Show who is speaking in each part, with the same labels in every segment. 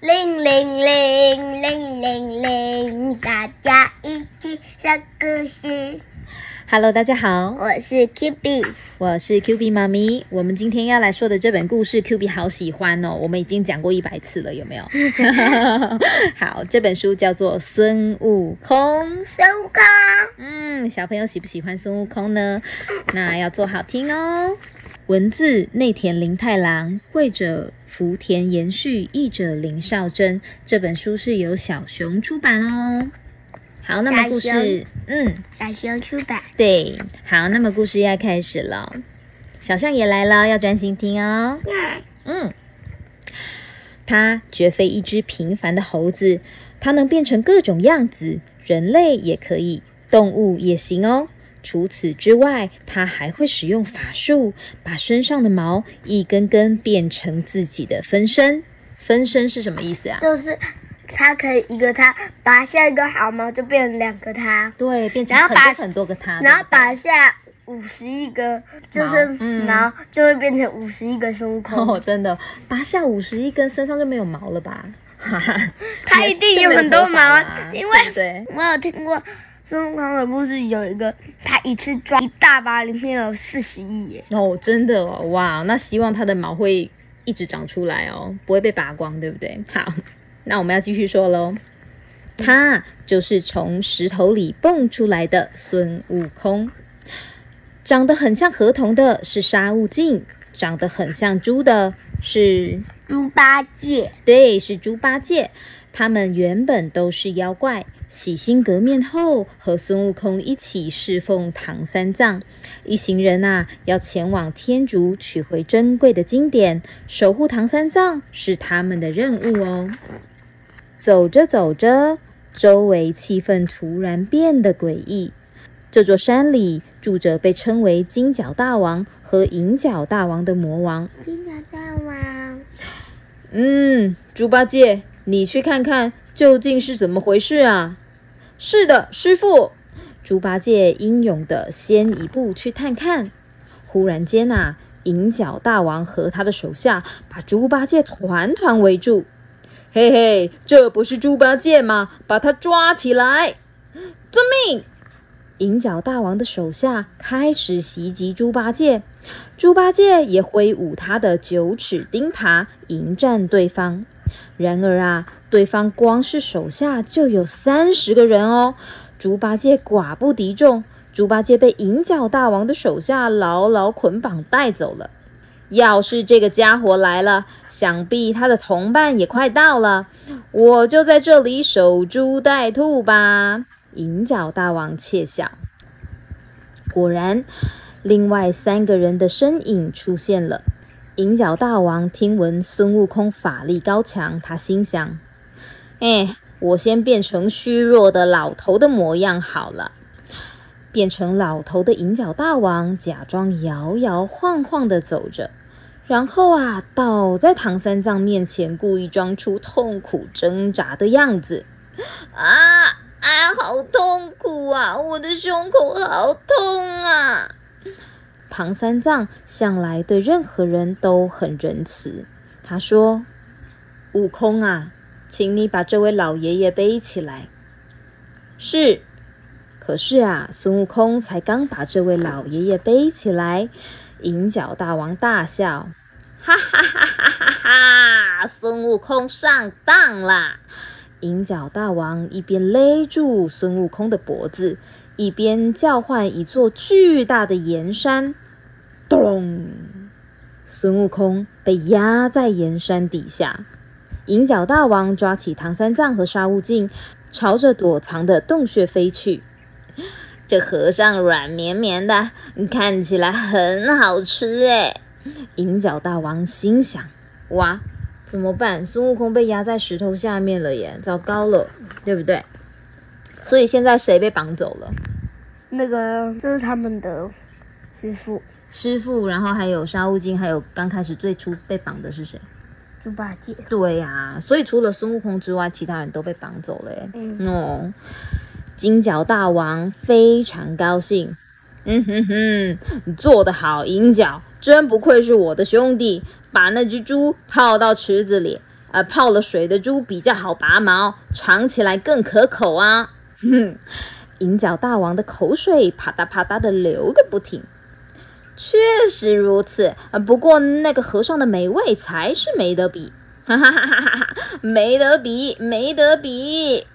Speaker 1: 铃铃铃铃铃铃，大家一起说故事。
Speaker 2: Hello，大家好，
Speaker 1: 我是 Q B，
Speaker 2: 我是 Q B 妈咪。我们今天要来说的这本故事，Q B 好喜欢哦。我们已经讲过一百次了，有没有？好，这本书叫做《孙悟空》。
Speaker 1: 孙悟空，
Speaker 2: 嗯，小朋友喜不喜欢孙悟空呢？那要做好听哦。文字内田林太郎，绘者福田延续，译者林少珍。这本书是由小熊出版哦。好，那么故事，嗯，
Speaker 1: 小熊出版。
Speaker 2: 对，好，那么故事要开始了。小象也来了，要专心听哦。嗯，它绝非一只平凡的猴子，它能变成各种样子，人类也可以，动物也行哦。除此之外，它还会使用法术，把身上的毛一根根变成自己的分身。分身是什么意思啊？
Speaker 1: 就是它可以一个它拔下一根毫毛就变成两个它，
Speaker 2: 对，变成
Speaker 1: 然后把
Speaker 2: 很多很多个它，
Speaker 1: 然后拔下五十一个就是
Speaker 2: 毛嗯
Speaker 1: 就会变成五十一根孙悟空。
Speaker 2: 哦，真的，拔下五十一根，身上就没有毛了吧？哈哈，
Speaker 1: 它一定有很多毛啊，因为？我有听过孙悟空的故事，有一个他一次抓一大把，里面有四十亿耶。
Speaker 2: 哦，真的哦，哇，那希望它的毛会一直长出来哦，不会被拔光，对不对？好，那我们要继续说喽。他就是从石头里蹦出来的孙悟空，长得很像河童的是沙悟净，长得很像猪的是
Speaker 1: 猪八戒，
Speaker 2: 对，是猪八戒。他们原本都是妖怪，洗心革面后，和孙悟空一起侍奉唐三藏。一行人啊，要前往天竺取回珍贵的经典，守护唐三藏是他们的任务哦。走着走着，周围气氛突然变得诡异。这座山里住着被称为金角大王和银角大王的魔王。
Speaker 1: 金角大王，
Speaker 2: 嗯，猪八戒，你去看看究竟是怎么回事啊？是的，师傅。猪八戒英勇的先一步去探看。忽然间呐、银角大王和他的手下把猪八戒团团围住。嘿嘿，这不是猪八戒吗？把他抓起来！遵命。银角大王的手下开始袭击猪八戒，猪八戒也挥舞他的九齿钉耙迎战对方。然而啊，对方光是手下就有三十个人哦，猪八戒寡不敌众，猪八戒被银角大王的手下牢牢捆绑带走了。要是这个家伙来了，想必他的同伴也快到了，我就在这里守株待兔吧。银角大王窃笑。果然，另外三个人的身影出现了。银角大王听闻孙悟空法力高强，他心想：“哎，我先变成虚弱的老头的模样好了。”变成老头的银角大王假装摇摇晃晃地走着，然后啊，倒在唐三藏面前，故意装出痛苦挣扎的样子。啊啊，好痛苦啊！我的胸口好痛啊！唐三藏向来对任何人都很仁慈。他说：“悟空啊，请你把这位老爷爷背起来。”是。可是啊，孙悟空才刚把这位老爷爷背起来，银角大王大笑：“哈哈哈哈哈哈！孙悟空上当啦！”银角大王一边勒住孙悟空的脖子，一边叫唤一座巨大的岩山。咚！孙悟空被压在岩山底下。银角大王抓起唐三藏和沙悟净，朝着躲藏的洞穴飞去。这和尚软绵绵的，看起来很好吃哎。银角大王心想：哇！怎么办？孙悟空被压在石头下面了耶，糟糕了，对不对？所以现在谁被绑走了？
Speaker 1: 那个这是他们的师傅
Speaker 2: 师傅，然后还有沙悟净，还有刚开始最初被绑的是谁？
Speaker 1: 猪八戒。
Speaker 2: 对呀、所以除了孙悟空之外，其他人都被绑走了耶。
Speaker 1: 嗯
Speaker 2: 哦，金角大王非常高兴，嗯哼哼，你做得好，银角，真不愧是我的兄弟。把那只猪泡到池子里，呃，泡了水的猪比较好拔毛，尝起来更可口啊。哼，银角大王的口水啪嗒啪嗒的流个不停。确实如此，不过那个和尚的美味才是没得比，哈哈哈哈哈哈，没得比，没得比。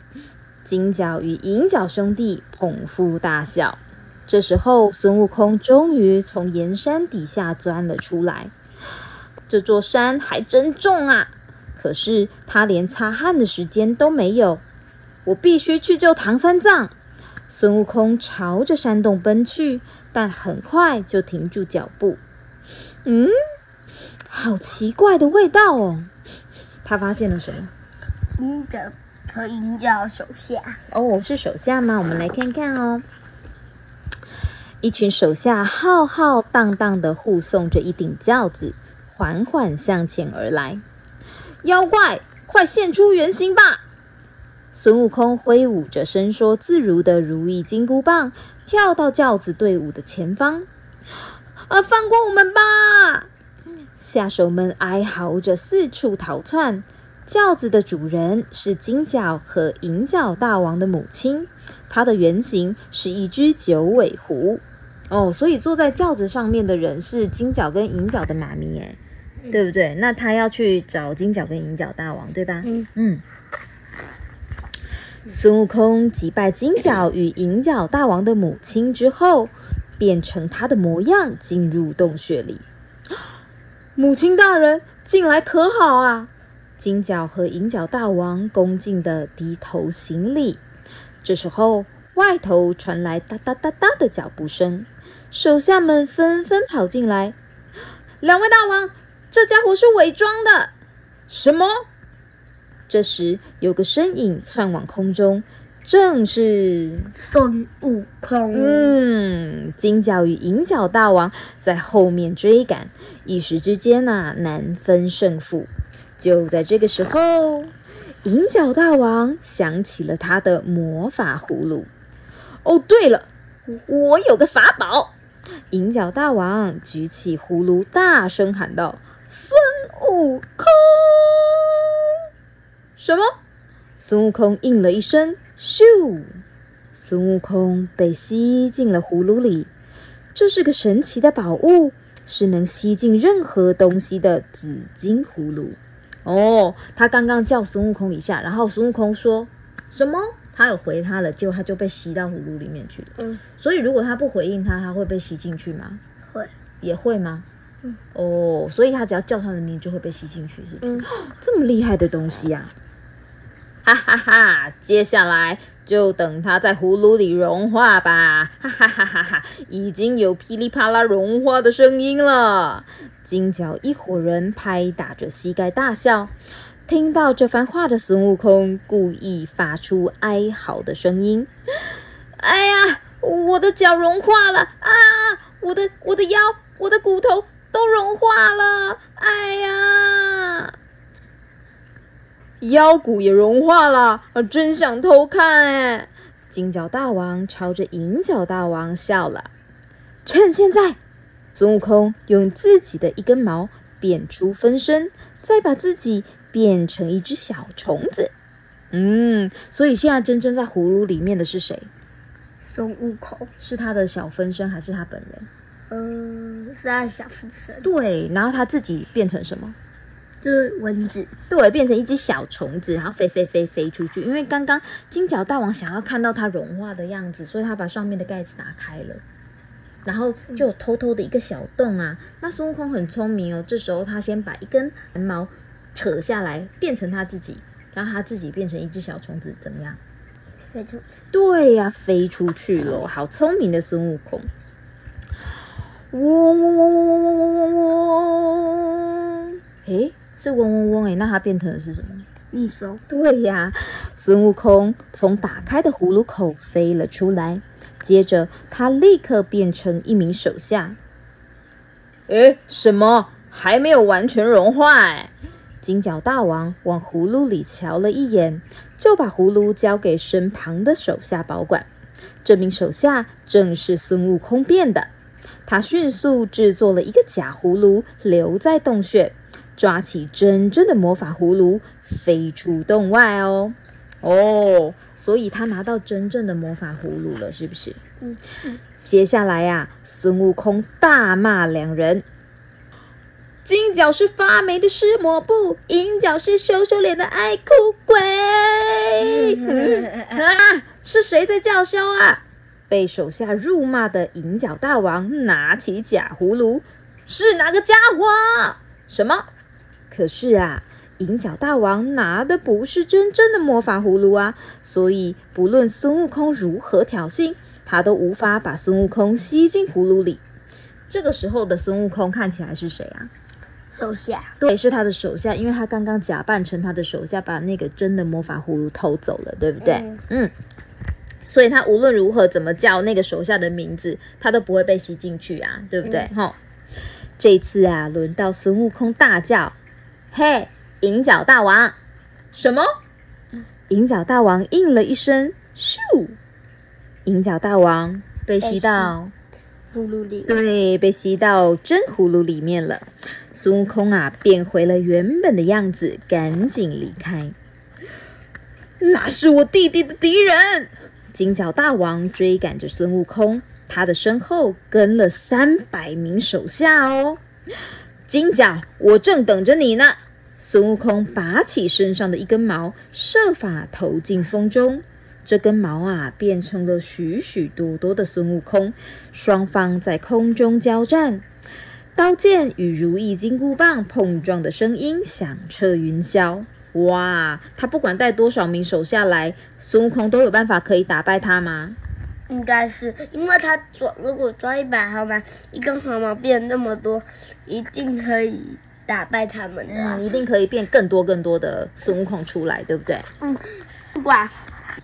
Speaker 2: 金角与银角兄弟捧腹大笑。这时候，孙悟空终于从岩山底下钻了出来。这座山还真重啊！可是他连擦汗的时间都没有。我必须去救唐三藏。孙悟空朝着山洞奔去，但很快就停住脚步。嗯，好奇怪的味道哦！他发现了什么？
Speaker 1: 金角和银角手下。
Speaker 2: 哦，是手下吗？我们来看看哦。一群手下浩浩荡荡的护送着一顶轿子，缓缓向前而来。妖怪，快现出原形吧！孙悟空挥舞着伸缩自如的如意金箍棒，跳到轿子队伍的前方。啊，放过我们吧！下手们哀嚎着四处逃窜。轿子的主人是金角和银角大王的母亲，它的原型是一只九尾狐。哦，所以坐在轿子上面的人是金角跟银角的妈咪，哎，对不对？那他要去找金角跟银角大王，对吧？
Speaker 1: 嗯
Speaker 2: 嗯。孙悟空击败金角与银角大王的母亲之后，变成他的模样，进入洞穴里。母亲大人，进来可好啊？金角和银角大王恭敬的低头行礼。这时候，外头传来哒哒哒哒的脚步声。手下们纷纷跑进来。两位大王，这家伙是伪装的。什么？这时有个身影窜往空中，正是
Speaker 1: 孙悟空。
Speaker 2: 嗯，金角与银角大王在后面追赶，一时之间呐难分胜负。就在这个时候，银角大王想起了他的魔法葫芦。哦，对了，我有个法宝。银角大王举起葫芦，大声喊道：“孙悟空！”什么？孙悟空应了一声：“咻！”孙悟空被吸进了葫芦里。这是个神奇的宝物，是能吸进任何东西的紫金葫芦。哦，他刚刚叫孙悟空一下，然后孙悟空说什么？他有回他了，结果他就被吸到葫芦里面去了。
Speaker 1: 嗯，
Speaker 2: 所以如果他不回应他，他会被吸进去吗？
Speaker 1: 会，
Speaker 2: 也会吗？
Speaker 1: 嗯，
Speaker 2: 哦，所以他只要叫他的名，就会被吸进去，是不是？
Speaker 1: 嗯
Speaker 2: 这么厉害的东西呀、哈哈哈！接下来就等它在葫芦里融化吧！哈哈哈哈哈！已经有噼里啪啦融化的声音了。金角一伙人拍打着膝盖大笑。听到这番话的孙悟空故意发出哀嚎的声音：“哎呀，我的脚融化了啊！我的我的腰，我的骨头都融化了！哎呀！”腰骨也融化了，啊，真想偷看哎！金角大王朝着银角大王笑了。趁现在，孙悟空用自己的一根毛变出分身，再把自己变成一只小虫子。嗯，所以现在真正在葫芦里面的是谁？
Speaker 1: 孙悟空，
Speaker 2: 是他的小分身还是他本人？
Speaker 1: 呃，是他的小分身，
Speaker 2: 对，然后他自己变成什么？
Speaker 1: 就是蚊子。
Speaker 2: 对，变成一只小虫子，然后飞飞飞飞出去。因为刚刚金角大王想要看到它融化的样子，所以他把上面的盖子打开了，然后就偷偷的一个小洞啊。那孙悟空很聪明哦，这时候他先把一根毛扯下来，变成他自己，然后他自己变成一只小虫子，怎么样？
Speaker 1: 飞出去，
Speaker 2: 对呀、飞出去了，好聪明的孙悟空！嗡嗡嗡嗡嗡嗡嗡嗡嗡，诶，是嗡嗡嗡诶，那它变成的是什么？
Speaker 1: 蜜蜂，
Speaker 2: 对呀，孙悟空从打开的葫芦口飞了出来，接着他立刻变成一名手下。诶，什么？还没有完全融化哎！金角大王往葫芦里瞧了一眼，就把葫芦交给身旁的手下保管。这名手下正是孙悟空变的。他迅速制作了一个假葫芦，留在洞穴，抓起真正的魔法葫芦，飞出洞外哦。哦，所以他拿到真正的魔法葫芦了，是不是？
Speaker 1: 嗯。
Speaker 2: 接下来呀，孙悟空大骂两人。金角是发霉的湿抹布，银角是羞羞脸的爱哭鬼。啊，是谁在叫嚣啊？被手下辱骂的银角大王拿起假葫芦，是哪个家伙？什么？可是啊，银角大王拿的不是真正的魔法葫芦啊，所以不论孙悟空如何挑衅，他都无法把孙悟空吸进葫芦里。这个时候的孙悟空看起来是谁啊？
Speaker 1: 手下
Speaker 2: 对，是他的手下，因为他刚刚假扮成他的手下，把那个真的魔法葫芦偷走了，对不对？嗯，所以他无论如何怎么叫那个手下的名字，他都不会被吸进去啊，对不对？哈，这次啊，轮到孙悟空大叫：“嘿，银角大王！”什么？银角大王应了一声：“咻！”银角大王被吸到
Speaker 1: 葫芦里，
Speaker 2: 对，被吸到真葫芦里面了。孙悟空啊，变回了原本的样子，赶紧离开。那是我弟弟的敌人，金角大王追赶着孙悟空，他的身后跟了三百名手下哦。金角，我正等着你呢。孙悟空拔起身上的一根毛，设法投进风中，这根毛啊，变成了许许多多的孙悟空，双方在空中交战。刀剑与如意金箍棒碰撞的声音响彻云霄。哇，他不管带多少名手下来，孙悟空都有办法可以打败他吗？
Speaker 1: 应该是，因为他抓如果抓一百毫毛，一根毫毛变那么多，一定可以打败他们的。
Speaker 2: 嗯，一定可以变更多更多的孙悟空出来，对不对？
Speaker 1: 嗯，不管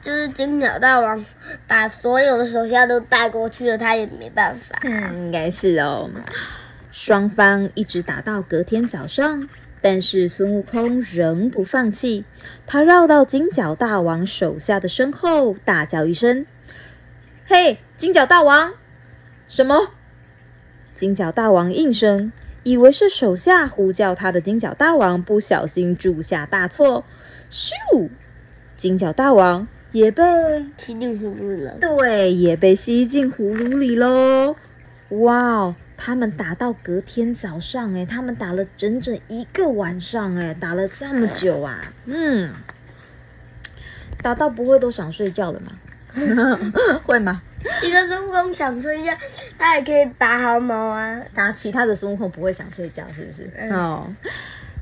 Speaker 1: 就是金角大王把所有的手下都带过去了，他也没办法。
Speaker 2: 嗯，应该是哦。双方一直打到隔天早上，但是孙悟空仍不放弃。他绕到金角大王手下的身后，大叫一声：“嘿，金角大王！”什么？金角大王应声，以为是手下呼叫他的金角大王不小心铸下大错。咻！金角大王也被
Speaker 1: 吸进葫芦了。
Speaker 2: 对，也被吸进葫芦里喽。哇哦！他们打到隔天早上，哎，他们打了整整一个晚上，哎，打了这么久啊，嗯，打到不会都想睡觉了吗？会吗？
Speaker 1: 一个孙悟空想睡觉，他也可以拔毫毛啊。
Speaker 2: 打其他的孙悟空不会想睡觉，是不是？哦，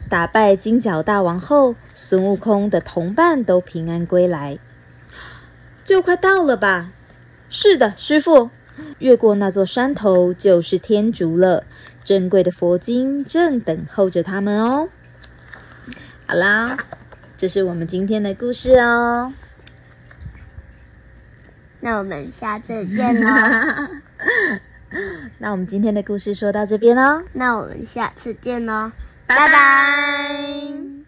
Speaker 2: 打败金角大王后，孙悟空的同伴都平安归来，就快到了吧？是的，师傅。越过那座山头就是天竺了，珍贵的佛经正等候着他们哦。好啦，这是我们今天的故事哦。
Speaker 1: 那我们下次见喽。
Speaker 2: 那我们今天的故事说到这边喽。
Speaker 1: 那我们下次见喽，拜拜。